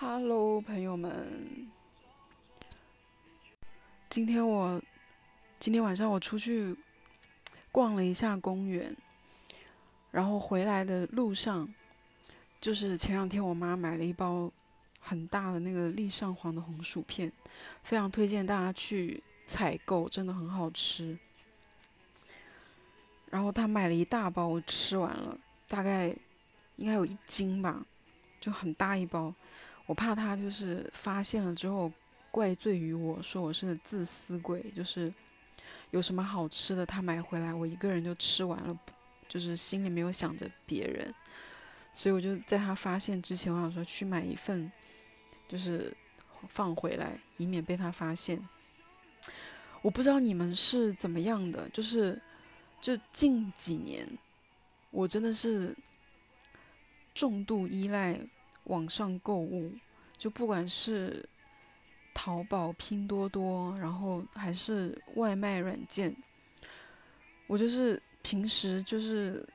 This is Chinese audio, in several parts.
Hello，朋友们，今天我今天晚上我出去逛了一下公园，然后回来的路上，就是前两天我妈买了一包很大的那个立上黄的红薯片，非常推荐大家去采购，真的很好吃。然后她买了一大包，我吃完了，大概应该有一斤吧，就很大一包。我怕他就是发现了之后怪罪于我说我是自私鬼，就是有什么好吃的他买回来，我一个人就吃完了，就是心里没有想着别人。所以我就在他发现之前，我想说去买一份，就是放回来，以免被他发现。我不知道你们是怎么样的，就是就近几年，我真的是重度依赖网上购物，就不管是淘宝、拼多多，然后还是外卖软件，我就是平时就是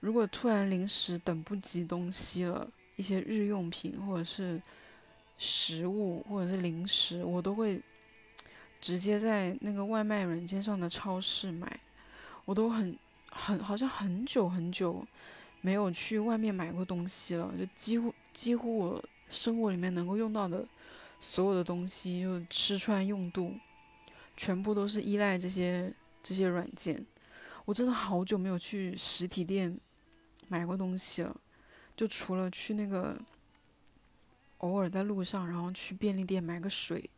如果突然临时等不及东西了，一些日用品或者是食物或者是零食，我都会。直接在那个外卖软件上的超市买，我都很很好像很久很久没有去外面买过东西了，就几乎几乎我生活里面能够用到的所有的东西，就吃穿用度，全部都是依赖这些这些软件。我真的好久没有去实体店买过东西了，就除了去那个偶尔在路上，然后去便利店买个水。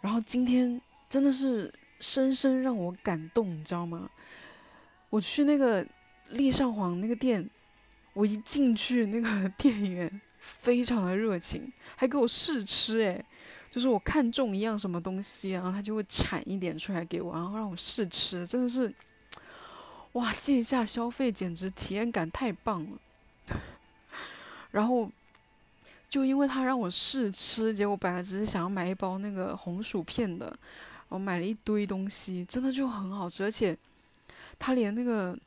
然后今天真的是深深让我感动，你知道吗？我去那个立上皇那个店，我一进去，那个 店员非常的热情，还给我试吃，诶，就是我看中一样什么东西，然后他就会铲一点出来给我，然后让我试吃，真的是，哇，线下消费简直体验感太棒了。然后。就因为他让我试吃，结果本来只是想要买一包那个红薯片的，我买了一堆东西，真的就很好吃，而且他连那个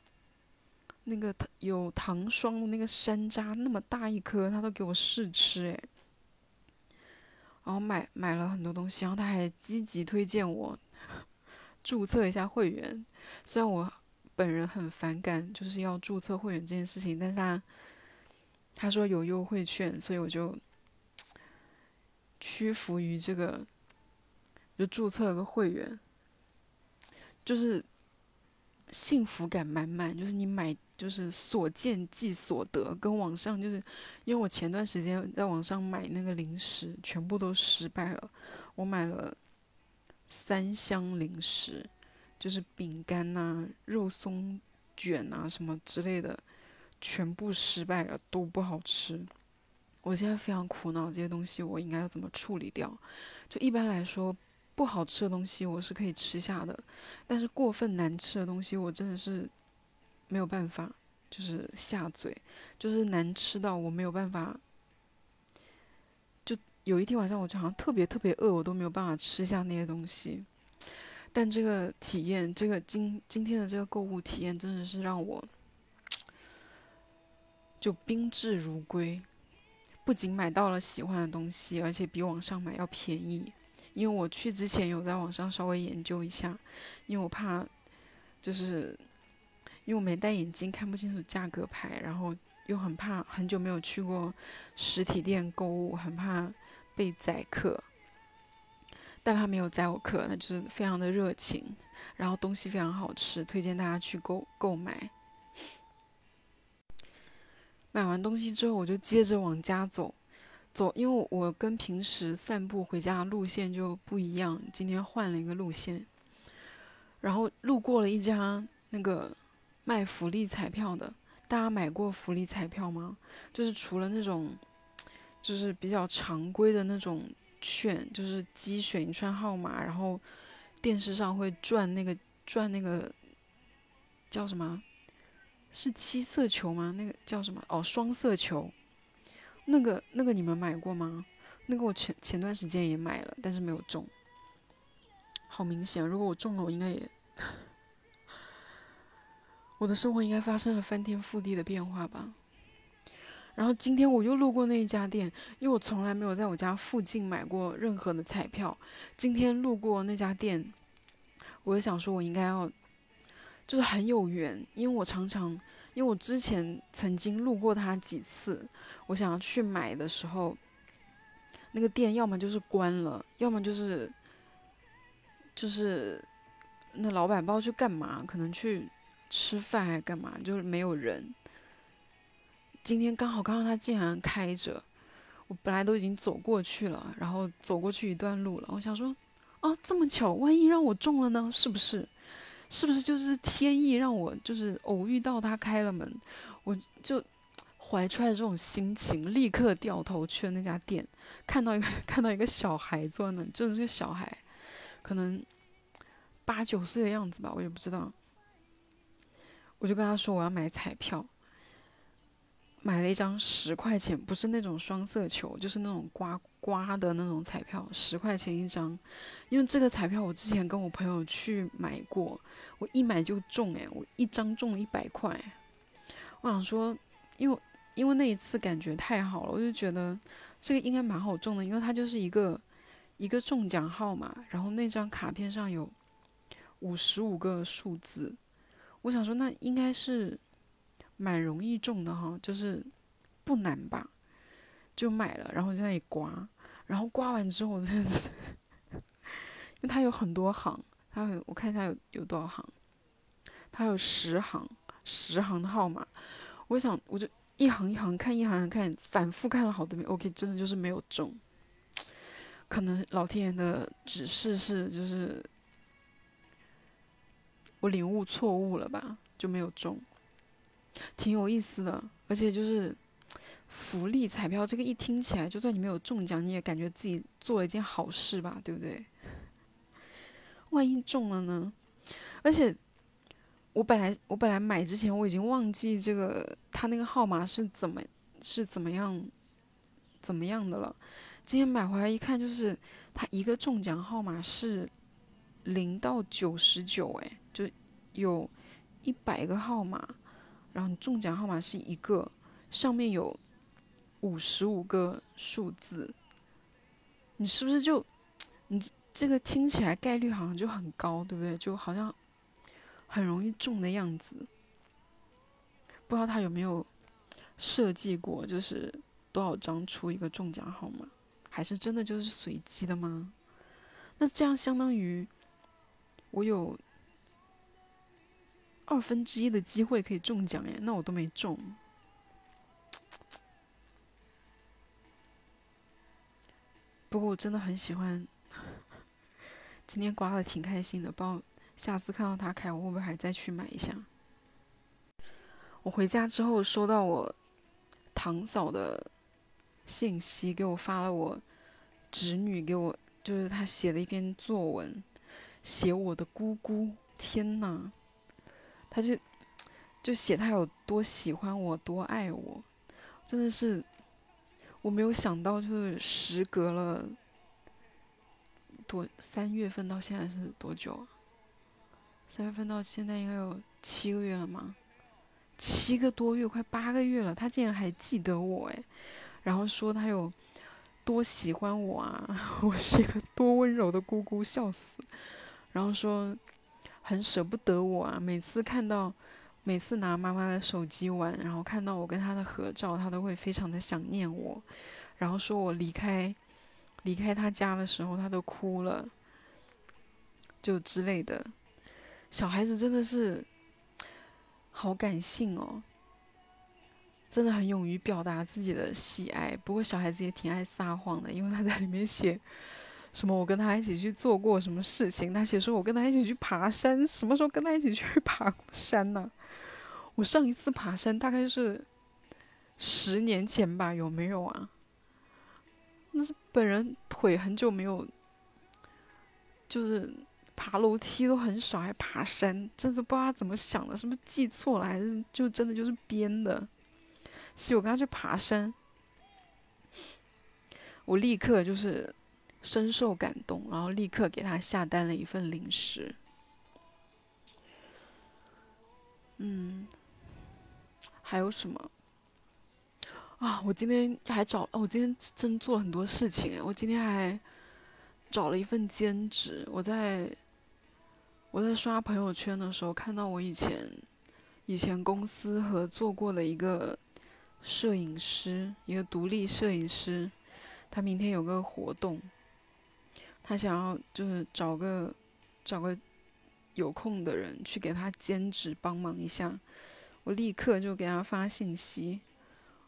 那个有糖霜的那个山楂那么大一颗，他都给我试吃诶。然后买买了很多东西，然后他还积极推荐我 注册一下会员，虽然我本人很反感就是要注册会员这件事情，但是他。他说有优惠券，所以我就 屈服于这个，就注册了个会员，就是幸福感满满。就是你买，就是所见即所得，跟网上就是，因为我前段时间在网上买那个零食，全部都失败了。我买了三箱零食，就是饼干呐、肉松卷啊什么之类的。全部失败了，都不好吃。我现在非常苦恼，这些东西我应该要怎么处理掉？就一般来说，不好吃的东西我是可以吃下的，但是过分难吃的东西，我真的是没有办法，就是下嘴，就是难吃到我没有办法。就有一天晚上，我就好像特别特别饿，我都没有办法吃下那些东西。但这个体验，这个今今天的这个购物体验，真的是让我。就宾至如归，不仅买到了喜欢的东西，而且比网上买要便宜。因为我去之前有在网上稍微研究一下，因为我怕，就是因为我没戴眼镜看不清楚价格牌，然后又很怕很久没有去过实体店购物，很怕被宰客。但他没有宰我客，他就是非常的热情，然后东西非常好吃，推荐大家去购购买。买完东西之后，我就接着往家走，走，因为我跟平时散步回家路线就不一样，今天换了一个路线。然后路过了一家那个卖福利彩票的，大家买过福利彩票吗？就是除了那种，就是比较常规的那种券，就是机选一串号码，然后电视上会转那个转那个叫什么？是七色球吗？那个叫什么？哦，双色球。那个那个你们买过吗？那个我前前段时间也买了，但是没有中。好明显，如果我中了，我应该也，我的生活应该发生了翻天覆地的变化吧。然后今天我又路过那一家店，因为我从来没有在我家附近买过任何的彩票。今天路过那家店，我就想说，我应该要，就是很有缘，因为我常常，因为我之前曾经路过它几次，我想要去买的时候，那个店要么就是关了，要么就是，就是那老板不知道去干嘛，可能去吃饭还干嘛，就是没有人。今天刚好看到他竟然开着，我本来都已经走过去了，然后走过去一段路了。我想说，啊，这么巧，万一让我中了呢？是不是？是不是就是天意让我就是偶遇到他开了门？我就怀揣着这种心情，立刻掉头去了那家店，看到一个 看到一个小孩坐那，真的是个小孩，可能八九岁的样子吧，我也不知道。我就跟他说我要买彩票。买了一张十块钱，不是那种双色球，就是那种刮刮的那种彩票，十块钱一张。因为这个彩票我之前跟我朋友去买过，我一买就中诶，我一张中了一百块。我想说，因为因为那一次感觉太好了，我就觉得这个应该蛮好中的，因为它就是一个一个中奖号码，然后那张卡片上有五十五个数字，我想说那应该是。蛮容易中的哈，就是不难吧？就买了，然后在那里刮，然后刮完之后，真的，因为它有很多行，它有我看一下有有多少行，它有十行，十行的号码。我想，我就一行一行看，一行行看，反复看了好多遍。OK，真的就是没有中，可能老天爷的指示是，就是我领悟错误了吧，就没有中。挺有意思的，而且就是福利彩票这个一听起来，就算你没有中奖，你也感觉自己做了一件好事吧，对不对？万一中了呢？而且我本来我本来买之前我已经忘记这个他那个号码是怎么是怎么样怎么样的了。今天买回来一看，就是他一个中奖号码是零到九十九，哎，就有一百个号码。然后你中奖号码是一个，上面有五十五个数字，你是不是就你这个听起来概率好像就很高，对不对？就好像很容易中的样子。不知道他有没有设计过，就是多少张出一个中奖号码，还是真的就是随机的吗？那这样相当于我有。二分之一的机会可以中奖耶，那我都没中。不过我真的很喜欢，今天刮的挺开心的。不知道下次看到他开，我会不会还再去买一下？我回家之后收到我堂嫂的信息，给我发了我侄女给我，就是她写的一篇作文，写我的姑姑。天呐！他就就写他有多喜欢我，多爱我，真的是我没有想到，就是时隔了多三月份到现在是多久啊？三月份到现在应该有七个月了吗？七个多月，快八个月了，他竟然还记得我哎！然后说他有多喜欢我啊，我是一个多温柔的姑姑，笑死！然后说。很舍不得我啊！每次看到，每次拿妈妈的手机玩，然后看到我跟她的合照，她都会非常的想念我，然后说我离开，离开他家的时候，他都哭了，就之类的。小孩子真的是好感性哦，真的很勇于表达自己的喜爱。不过小孩子也挺爱撒谎的，因为他在里面写。什么？我跟他一起去做过什么事情？他写说，我跟他一起去爬山。什么时候跟他一起去 爬山呢？我上一次爬山大概是十年前吧，有没有啊？那是本人腿很久没有，就是爬楼梯都很少，还爬山，真的不知道他怎么想的，是不是记错了，还是就真的就是编的？是我跟他去爬山，我立刻就是。深受感动，然后立刻给他下单了一份零食。嗯，还有什么？啊，我今天还找，我今天真做了很多事情哎，我今天还找了一份兼职。我在我在刷朋友圈的时候，看到我以前以前公司合作过的一个摄影师，一个独立摄影师，他明天有个活动，他想要就是找个找个有空的人去给他兼职帮忙一下。我立刻就给他发信息。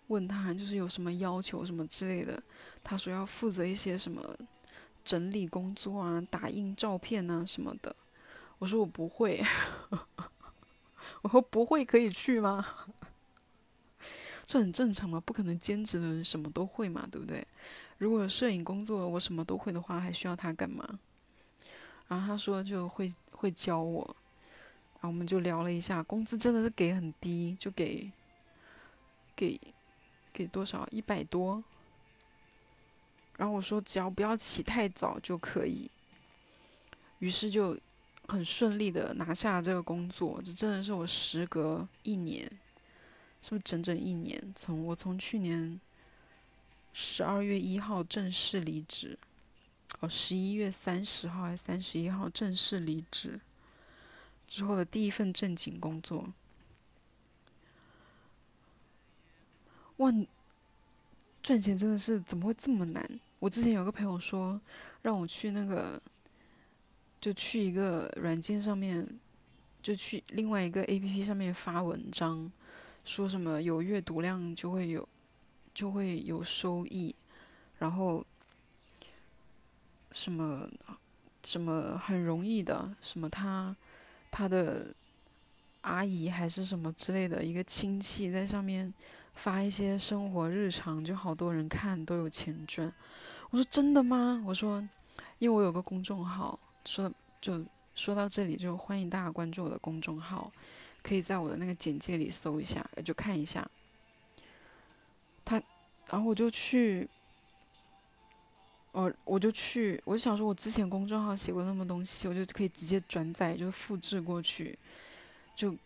问他就是有什么要求什么之类的，他说要负责一些什么整理工作啊、打印照片啊什么的。我说我不会，我说不会可以去吗？这很正常嘛，不可能兼职的人什么都会嘛，对不对？如果摄影工作我什么都会的话，还需要他干嘛？然后他说就会会教我，然后我们就聊了一下，工资真的是给很低，就给给。给多少？一百多。然后我说只要不要起太早就可以。于是就很顺利的拿下这个工作。这真的是我时隔一年，是不是整整一年？从我从去年十二月一号正式离职，哦，十一月三十号还是三十一号正式离职之后的第一份正经工作。哇，赚钱真的是怎么会这么难？我之前有个朋友说，让我去那个，就去一个软件上面，就去另外一个 A P P 上面发文章，说什么有阅读量就会有，就会有收益，然后什么什么很容易的，什么他他的阿姨还是什么之类的一个亲戚在上面。发一些生活日常，就好多人看都有钱赚。我说真的吗？我说，因为我有个公众号，说就说到这里，就欢迎大家关注我的公众号，可以在我的那个简介里搜一下，就看一下。他，然后我就去，我我就去，我就想说，我之前公众号写过那么东西，我就可以直接转载，就是复制过去，就。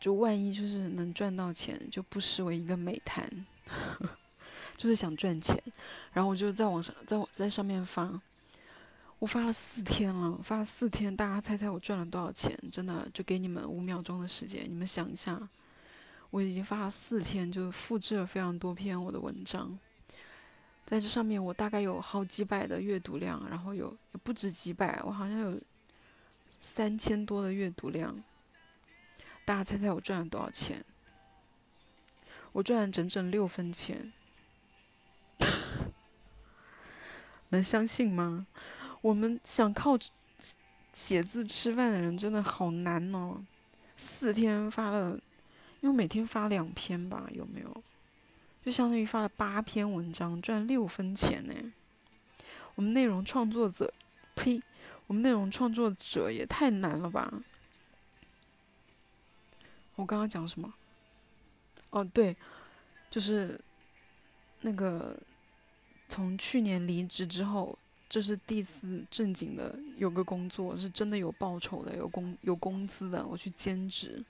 就万一就是能赚到钱，就不失为一个美谈。就是想赚钱，然后我就在网上，在在上面发，我发了四天了，发了四天，大家猜猜我赚了多少钱？真的，就给你们五秒钟的时间，你们想一下，我已经发了四天，就复制了非常多篇我的文章，在这上面我大概有好几百的阅读量，然后有也不止几百，我好像有三千多的阅读量。大家猜猜我赚了多少钱？我赚了整整六分钱，能相信吗？我们想靠写字吃饭的人真的好难哦。四天发了，因为每天发两篇吧，有没有？就相当于发了八篇文章，赚六分钱呢。我们内容创作者，呸！我们内容创作者也太难了吧。我刚刚讲什么？哦，对，就是那个从去年离职之后，这是第一次正经的有个工作，是真的有报酬的，有工有工资的。我去兼职，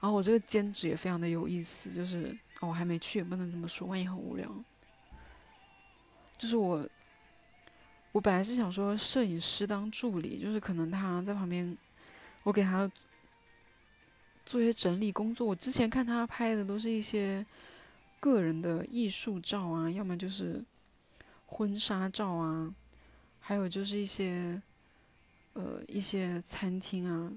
然后我这个兼职也非常的有意思，就是哦，我还没去，也不能这么说，万一很无聊。就是我，我本来是想说摄影师当助理，就是可能他在旁边，我给他。做一些整理工作，我之前看他拍的都是一些个人的艺术照啊，要么就是婚纱照啊，还有就是一些呃一些餐厅啊，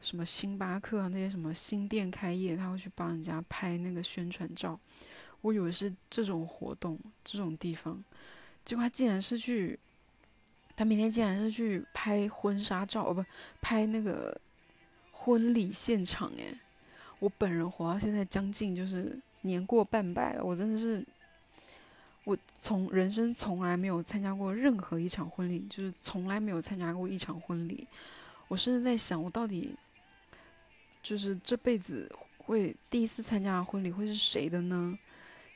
什么星巴克啊那些什么新店开业，他会去帮人家拍那个宣传照。我以为是这种活动这种地方，结果他竟然是去，他明天竟然是去拍婚纱照，哦不，拍那个。婚礼现场诶，我本人活到现在将近就是年过半百了，我真的是，我从人生从来没有参加过任何一场婚礼，就是从来没有参加过一场婚礼。我甚至在想，我到底就是这辈子会第一次参加婚礼会是谁的呢？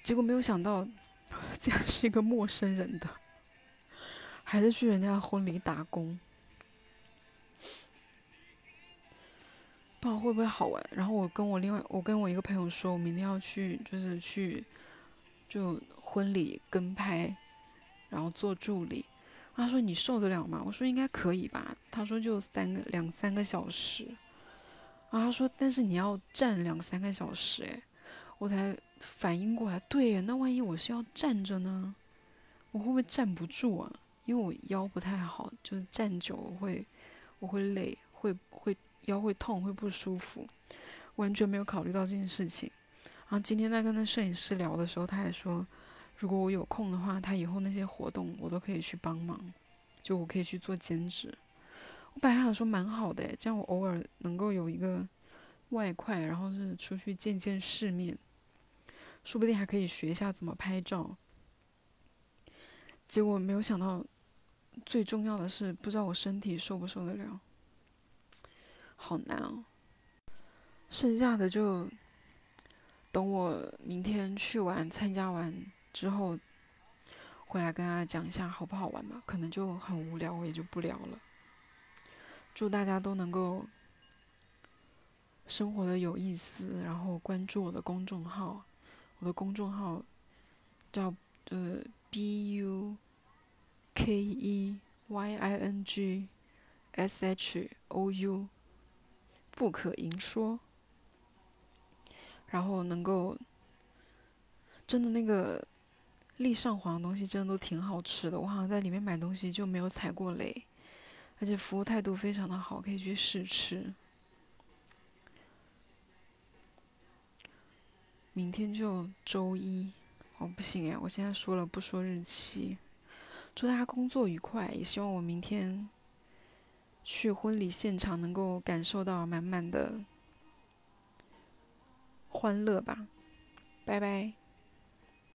结果没有想到，竟然是一个陌生人的，还是去人家婚礼打工。不知道会不会好玩。然后我跟我另外，我跟我一个朋友说，我明天要去，就是去，就婚礼跟拍，然后做助理。他说你受得了吗？我说应该可以吧。他说就三个两三个小时。啊，他说但是你要站两三个小时，诶，我才反应过来，对呀，那万一我是要站着呢？我会不会站不住啊？因为我腰不太好，就是站久我会我会累，会会腰会痛，会不舒服，完全没有考虑到这件事情。然后今天在跟那摄影师聊的时候，他还说，如果我有空的话，他以后那些活动我都可以去帮忙，就我可以去做兼职。我本来想说蛮好的，这样我偶尔能够有一个外快，然后是出去见见世面，说不定还可以学一下怎么拍照。结果没有想到，最重要的是不知道我身体受不受得了，好难哦。剩下的就等我明天去完参加完之后，回来跟大家讲一下好不好玩吧。可能就很无聊，我也就不聊了。祝大家都能够生活的有意思，然后关注我的公众号，我的公众号叫呃 B U。K E Y I N G S H O U，不可言说。然后能够真的那个立上皇的东西，真的都挺好吃的。我好像在里面买东西就没有踩过雷，而且服务态度非常的好，可以去试吃。明天就周一，哦不行哎，我现在说了不说日期。祝大家工作愉快，也希望我明天去婚礼现场能够感受到满满的欢乐吧，拜拜。